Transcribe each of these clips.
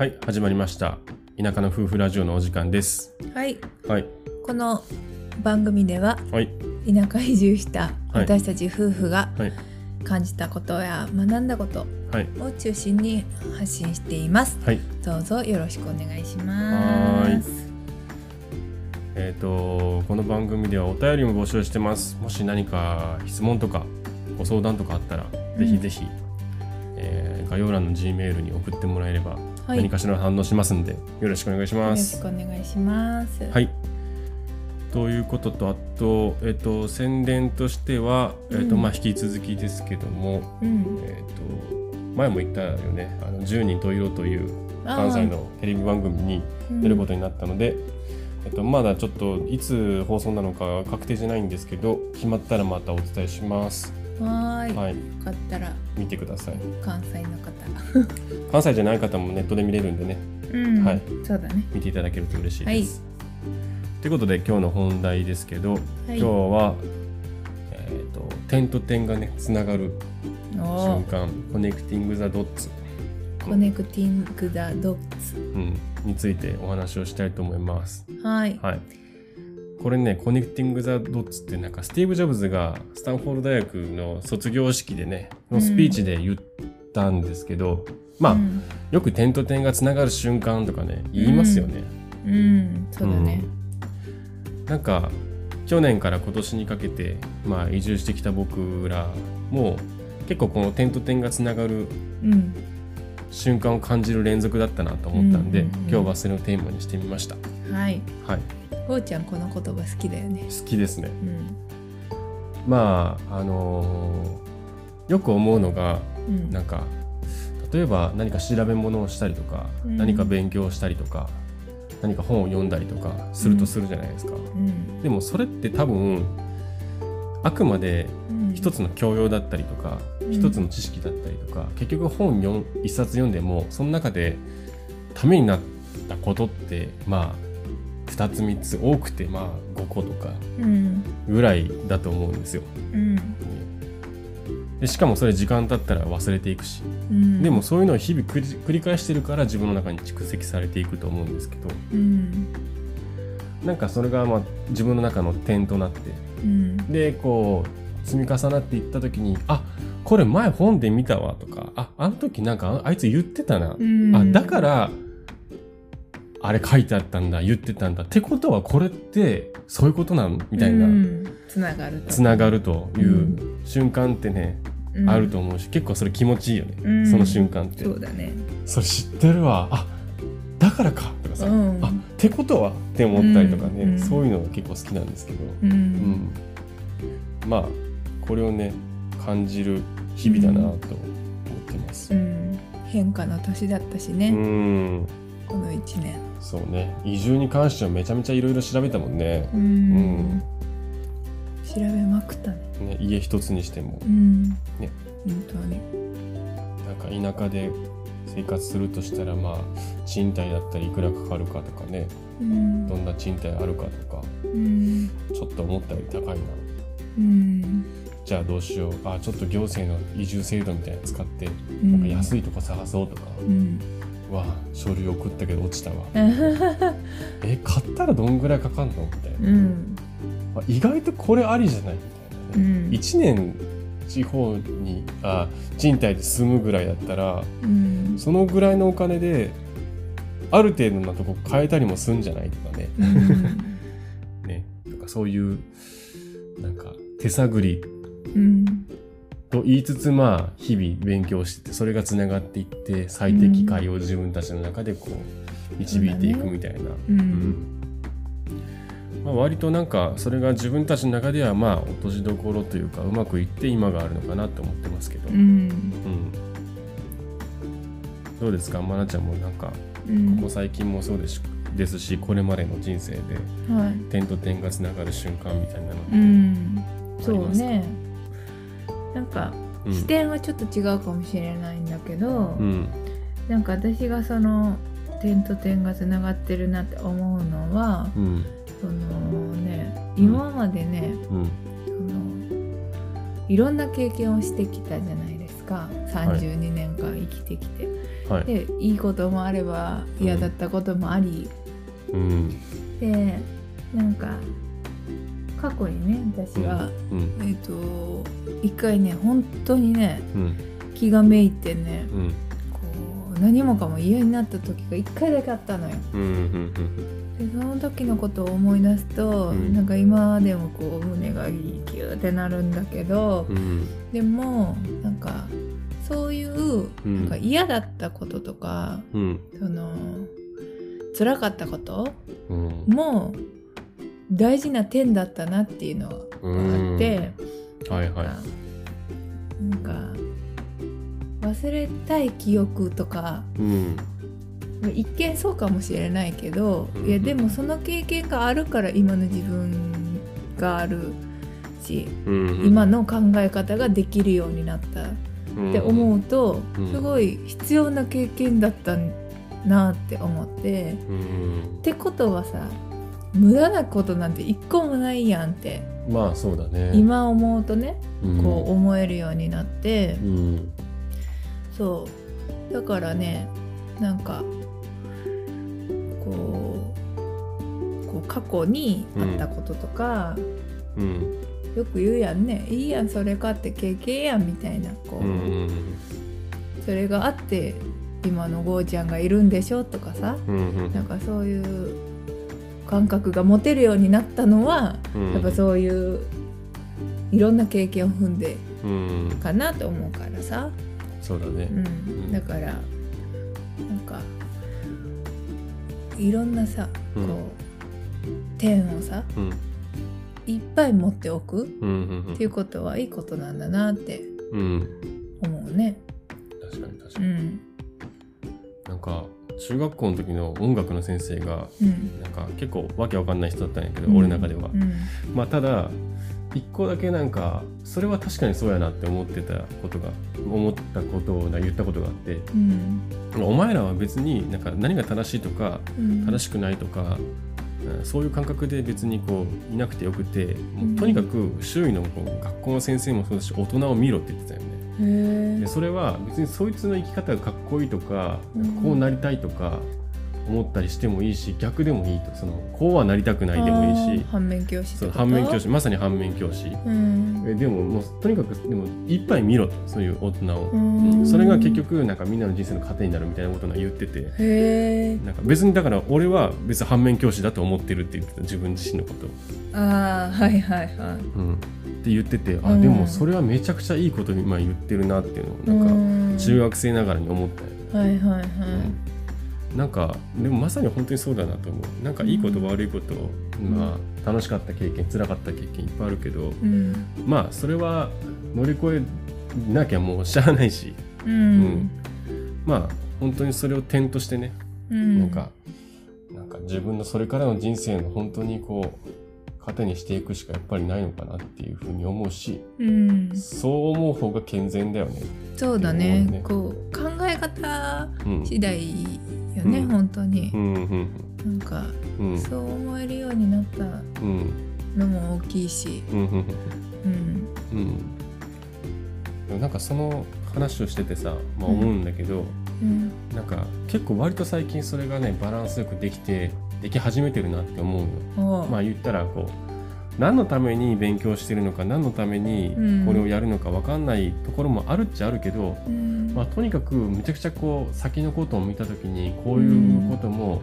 はい、始まりました。田舎の夫婦ラジオのお時間です。はい、はい、この番組でははい、田舎移住したはい私たち夫婦がはい、感じたことや学んだことはい、を中心に発信しています。はい。どうぞよろしくお願いします。えっ、と、この番組ではお便りも募集してます。もし何か質問とかご相談とかあったら、ぜひぜひ、えー概要欄の G メールに送ってもらえれば、何かしら反応しますんで、よろしくお願いしまろしす。くお願いします。はい。ということと、あと、えっ、と、宣伝としては、えっ、と、うんまあ、引き続きですけども、うん、えっ、と、前も言ったよね、あの10人十色という関西のテレビ番組に出ることになったので、えっと、まだちょっといつ放送なのか確定じゃないんですけど決まったらまたお伝えします。うんはーい、はい。よかったら。見てください。関西の方、関西じゃない方もネットで見れるんでね。うん、はい。そうだね。見ていただけると嬉しいです、ということで今日の本題ですけど、今日は、えっと点と点がねつながる瞬間。 connecting the dots、 connecting the dotうん、についてお話をしたいと思います。ツ。はい。はい。これね、 connecting the dots ってなんかスティーブ・ジョブズがスタンフォード大学の卒業式でね、のスピーチで言ったんですけど、まあ、うん、よく点と点がつながる瞬間とかね、言いますよね。うん、そうだね。うんなんか、去年から今年にかけて、まあ、移住してきた僕らも、結構この点と点がつながるうん、瞬間を感じる連続だったなと思ったんで、うんうんうん今日はそれをテーマにしてみました。はい。はい。こうちゃんこの言葉好きだよね。好きですね。うん、まああのーよく思うのがうん、なんか例えば何か調べ物をしたりとか、うん。何か勉強したりとか何か本を読んだりとかするとするじゃないですか、うん、でもそれって多分あくまでうん、一つの教養だったりとか、うん。一つの知識だったりとか結局本一冊読んでもその中でためになったことってまあ2つ3つ多くてまあ5個とかうん、ぐらいだと思うんですよ。うん、でしかもそれ時間経ったら忘れていくし、うん、でも、そういうのを日々繰り返してるから自分の中に蓄積されていくと思うんですけど。うん、なんかそれがまあ自分の中の点となって。うん、でこう積み重なっていった時にあこれ前本で見たわとかああの時なんかああいつ言ってたな、うん、あだからあれ書いてあったんだ言ってたんだ。ってことはこれってそういうことなんみたいな、うん、つながると。つながるという瞬間ってね、うん。あると思うし結構それ気持ちいいよね、うん。その瞬間って。そうだね。それ知ってるわ。あだからかとかさ、うん。あってことはって思ったりとかね、うん。そういうのが結構好きなんですけど、う、うん。んまあこれをね感じる日々だなと思ってます。う。ん、変化の年だったしうね、んこの一年。そうね。移住に関してはめちゃめちゃいろいろ調べたもんね。う、ん、調べまくったね。ね家一つにしても。うん、ね。本当に。なんか田舎で生活するとしたらまあ賃貸だったりいくらかかるかとかね。うん。どんな賃貸あるかとか。うん、ちょっと思ったより高いな。うん、じゃあどうしよう。あちょっと行政の移住制度みたいなの使ってうん。なんか安いとこ探そうとか、うん、うわ書類送ったけど落ちたわ。え買ったらどんぐらいかかんのみたいな、うん、あ意外とこれありじゃない？みたいなね、うん。1年地方にあ賃貸で住むぐらいだったらうん、そのぐらいのお金である程度のとこ変えたりもすんじゃないとかね。うん、ね。とかそういうなんか手探り。うん、と言いつつまあ日々勉強しててそれがつながっていって最適解を自分たちの中でこう導いていくみたいな、う、うん。んまあ、割となんかそれが自分たちの中ではまあ落としどころというかうまくいって今があるのかなと思ってますけど、ううん。ん、どうですか？まなちゃんもなんかうん。ここ最近もそうですですしこれまでの人生ではい、点と点がつながる瞬間みたいなのって、うん、そありますか？うね。なんかうん。視点はちょっと違うかもしれないんだけど、うん。なんか私がその点と点がつながってるなって思うのはうん。そのね今までね、うん。そのいろんな経験をしてきたじゃないですか。間32年間生きてきて、はい。でいいこともあれば嫌だったこともあり、うん。でなんか過去にね私は、うんえっ、と一回ね本当にねうん。気がめいてねうん。こう何もかも嫌になった時が一回だけあったのよ。うんうんでその時のことを思い出すと、うん。なんか今でもこう胸がギューってなるんだけど、うんうん。でもなんかそういううん。なんか嫌だったこととか、うん。その辛かったことうん。も大事な点だったなっていうのがあって、はいはい。なんか忘れたい記憶とかうん一見そうかもしれないけど、うん。いやでもその経験があるから今の自分があるし、うん。今の考え方ができるようになったって思うと、うん。すごい必要な経験だったなって思って。うん。ってことはさ無駄なことなんて一個もないやんってまあそうだね。今思うとねうん。こう思えるようになってうん。そう。だからねなんかこうこう過去にあったこととか、うん。よく言うやんね。いいやんそれかって経験やんみたいなこう、うんうんそれがあって今のゴーちゃんがいるんでしょとかさ。うんうん。なんかそういう感覚が持てるようになったのは、うん。やっぱそういういろんな経験を踏んでうんかなと思うからさ、そうだね。うん。ん。だからなんかいろんなさこう、うん点をさうん。いっぱい持っておくっていうことはいいことなんだなってうん。思うね。確かに確かに。うん。なんか中学校の時の音楽の先生がうん。なんか結構わけわかんない人だったんやけど、うん。俺の中では、うん。まあただ一個だけなんかそれは確かにそうやなって思ってたことが思ったことを言ったことがあってうん。お前らは別になんか何が正しいとかうん。正しくないとか、うんそういう感覚で別にこういなくてよくてもうとにかく周囲のこう学校の先生もそうだし大人を見ろって言ってたよね。でそれは別にそいつの生き方がかっこいいとかこうなりたいとか思ったりしてもいいし逆でもいいと。そのこうはなりたくないでもいいし。反面教師そ反面教師。まさに反面教師。うん。えでももうとにかくでもいっぱい見ろ。とそういう大人を、それが結局なんかみんなの人生の糧になるみたいなことを言ってて。なんか別にだから俺は別に反面教師だと思ってるって言ってた。自分自身のことを、ああはいはいはい。うん、って言っててあうん。でもそれはめちゃくちゃいいことに今言ってるなっていうのをなんか中学生ながらに思ったよ。ねはいはいはい、なんかでもまさに本当にそうだなと思う。なんかいいこと悪いこと、まあ楽しかった経験辛かった経験いっぱいあるけどうん。まあそれは乗り越えなきゃもうしゃあないし、うん。うん。まあ本当にそれを点としてね、うん。なんかなんか自分のそれからの人生の本当にこう糧にしていくしかやっぱりないのかなっていうふうに思うしうん。そう思う方が健全だよね。そうだね。ねこう考え方うん次第よね、うん。本当に。う、んうんなんかうん。そう思えるようになったうんのも大きいし、うんうんなんかその話をしててさ、まあ、思うんだけど、うん。なんか結構割と最近それがねバランスよくできてでき始めてるなって思うの。おう。まあ言ったらこう何のために勉強してるのか何のためにうん。これをやるのか分かんないところもあるっちゃあるけど、うん。まあ、とにかくめちゃくちゃこう先のことを見た時にこういうことも、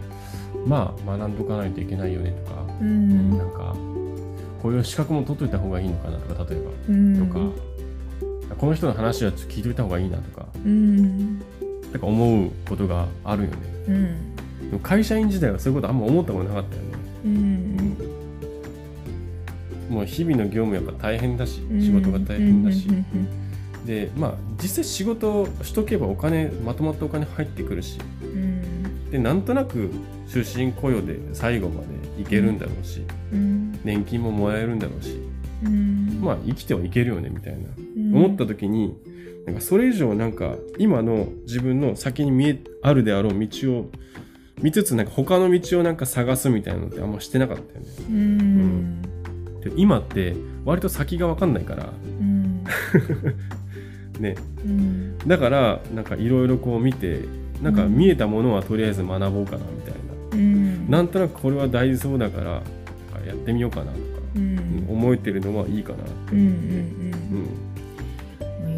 まあ学んどかないといけないよねとか、うん。なんかこういう資格も取っといた方がいいのかなとか例えば。うん。とか、この人の話はちょっと聞いておいた方がいいなとか。うん。なんか思うことがあるよね会社員時代はそういうことあんま思ったことなかったよね、うんもう日々の業務やっぱ大変だし仕事が大変だし、うんでまあ実際仕事をしとけばお金まとまったお金入ってくるし。うん。でなんとなく終身雇用で最後までいけるんだろうし。うん。年金ももらえるんだろうし。うん。まあ生きてはいけるよねみたいな。うん。思った時になんかそれ以上なんか今の自分の先に見えあるであろう道を見つつなんか他の道をなんか探すみたいなのってあんましてなかったよね。うん。で今って割と先が分かんないから。うん。ね。うん。だからなんかいろいろこう見てなんか見えたものはとりあえず学ぼうかなみたいな、うん。なんとなくこれは大事そうだからやってみようかなとか、うん。思えてるのはいいかなうんうんううんん、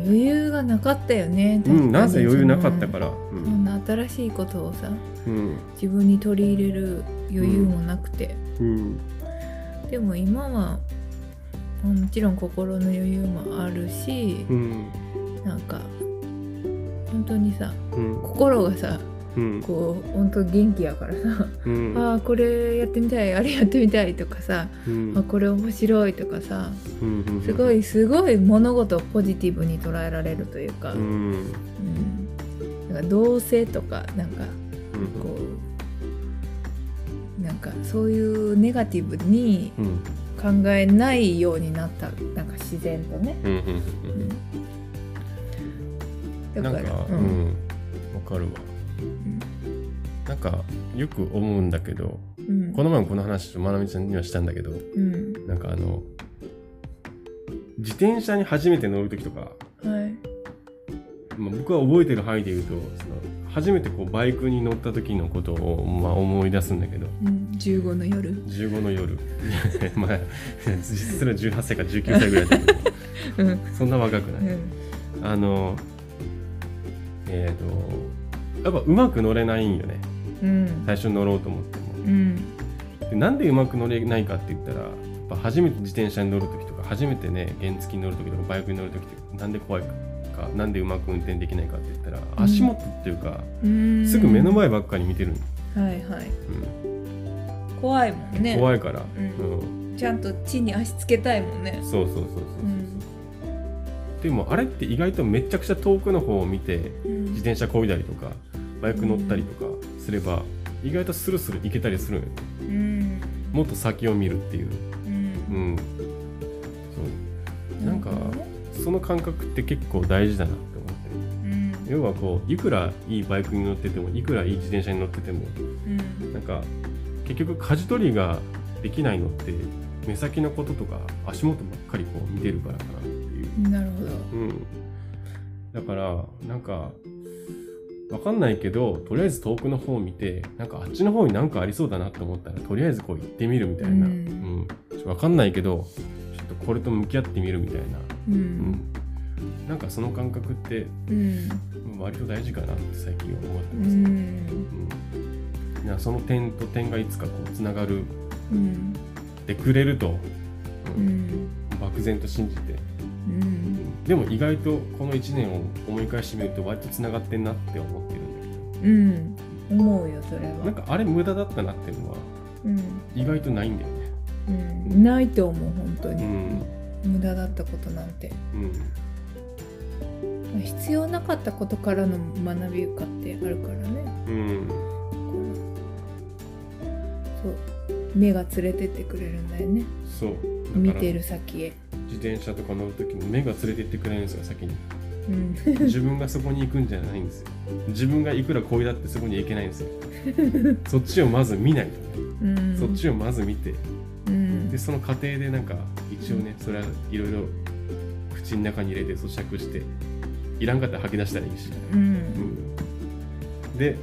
余裕がなかったよねうん、なんせ余裕なかったら。から、うそんな新しいことをさうん。自分に取り入れる余裕もなくて、うん。でも今はもちろん心の余裕もあるしうん。なんか本当にさうん。心がさうん。こう本当元気やからさ、うん。ああこれやってみたいあれやってみたいとかさ、うん。あこれ面白いとかさうんすごいすごい物事をポジティブに捉えられるというか,、ううん。んなんか同性とかなんかうん。こうなんかそういうネガティブにうん。考えないようになったなんか自然とね。うんうんだからなんかううんん。わかるわなんかよく思うんだけどうん。この前もこの話まなみちゃんにはしたんだけどうん。なんかあの自転車に初めて乗る時とか、はい。まあ、僕は覚えてる範囲で言うとその初めてこうバイクに乗った時のことを、まあ、思い出すんだけど。うん、15の夜。15の夜。まあ実質は18歳か19歳ぐらいだけど。うん。そんな若くない、うん。あのえっ、とやっぱうまく乗れないんよね。うん。最初乗ろうと思っても。うん。でなんでうまく乗れないかって言ったらやっぱ初めて自転車に乗る時とか初めてね原付に乗る時とかバイクに乗る時ってなんで怖いかなんでうまく運転できないかって言ったらうん。足元っていうか、うん。すぐ目の前ばっかり見てるの、はいはい。怖いもんうんね。怖いから、ううん。ちゃんと地に足つけたいもんね。そうそうそうそうそう、うん。でもあれって意外とめちゃくちゃ遠くの方を見てうん。自転車こいだりとかバイク乗ったりとかすれば、意外とスルスル行けたりするのよ。うん。もっと先を見るっていう。うん。うん。そう。なんかその感覚って結構大事だなって思って。うん。要はこういくらいいバイクに乗っててもいくらいい自転車に乗っててもうん。なんか結局舵取りができないのって目先のこととか足元ばっかりこう見てるからかなっていう、なるほど。うん、だからなんかわかんないけどとりあえず遠くの方を見てなんかあっちの方になんかありそうだなって思ったらとりあえずこう行ってみるみたいな、うん。うん。かんないけどちょっとこれと向き合ってみるみたいな、ううん。ん、なんかその感覚ってうん。うん割と大事かなって最近は思ってうます、うん。ん。いやその点と点がいつかこうつながる。うん。でくれると、ううん。ん漠然と信じて、ううんんでも意外とこの1年を思い返してみると割とつながってんなって思ってるんだけうん。思うよそれは。どなんかあれ無駄だったなっていうのはうん意外とないんだよね。うん。ないと思う本当に。うん。無駄だったことなんて。うん。必要なかったことからの学びかってあるからね。うん。そう目が連れてってくれるんだよね。そう。見てる先へ自転車とか乗る時に目が連れてってくれるんですよ先に。うん。自分がそこに行くんじゃないんですよ。自分がいくらこいだってそこに行けないんですよ。そっちをまず見ないと。ね、うん。そっちをまず見て。うん。でその過程でなんか一応ねそれはいろいろ口の中に入れて咀嚼していらんかったら吐き出したらいいし、うん。うん、で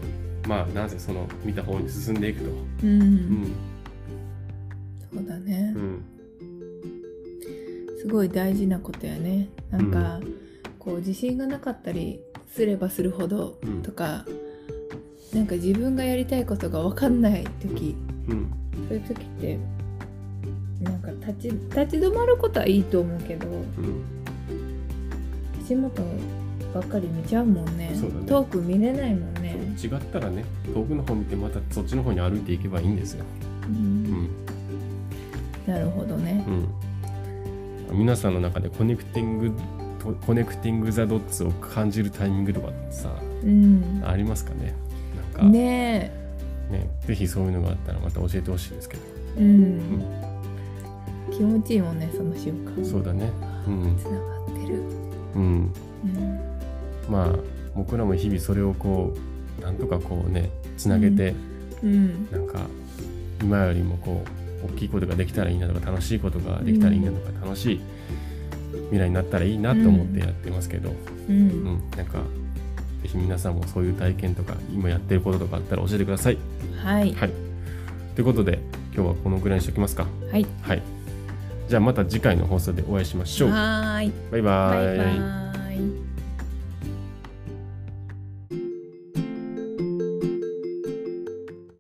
まあなぜその見た方に進んでいくと、ううんん。そうだね。うんすごい大事なことやね。なんか、こう自信がなかったりすればするほどうん。とか、なんか自分がやりたいことが分かんない時。うん。そういう時ってなんか立ち立ち止まることはいいと思うけどうん。足元ばっかり見ちゃうもんね。ね。遠く見れないもんね、違ったらね遠くの方見てまたそっちの方に歩いていけばいいんですよ、う、うんん。なるほどね。うん、皆さんの中で connecting と connecting the dots を感じるタイミングとかさうん。ありますかね？なんか。ねねぜひそういうのがあったらまた教えてほしいですけど、えうん、気持ちいいもんねその瞬間。そうだね。うん。つながってる、うん。うん。まあ僕らも日々それをこうなんとかこうねつなげて、うん。なんか今よりもこう大きいことができたらいいなとか楽しいことができたらいいなとか、楽しい未来になったらいいなと思ってやってますけど、ううん。んなんかぜひ皆さんもそういう体験とか今やってることとかあったら教えてください。はい。はい、ということで今日はこのぐらいにしておきますか。はい。はい、じゃあまた次回の放送でお会いしましょう。はーい。バイババイ。イバイ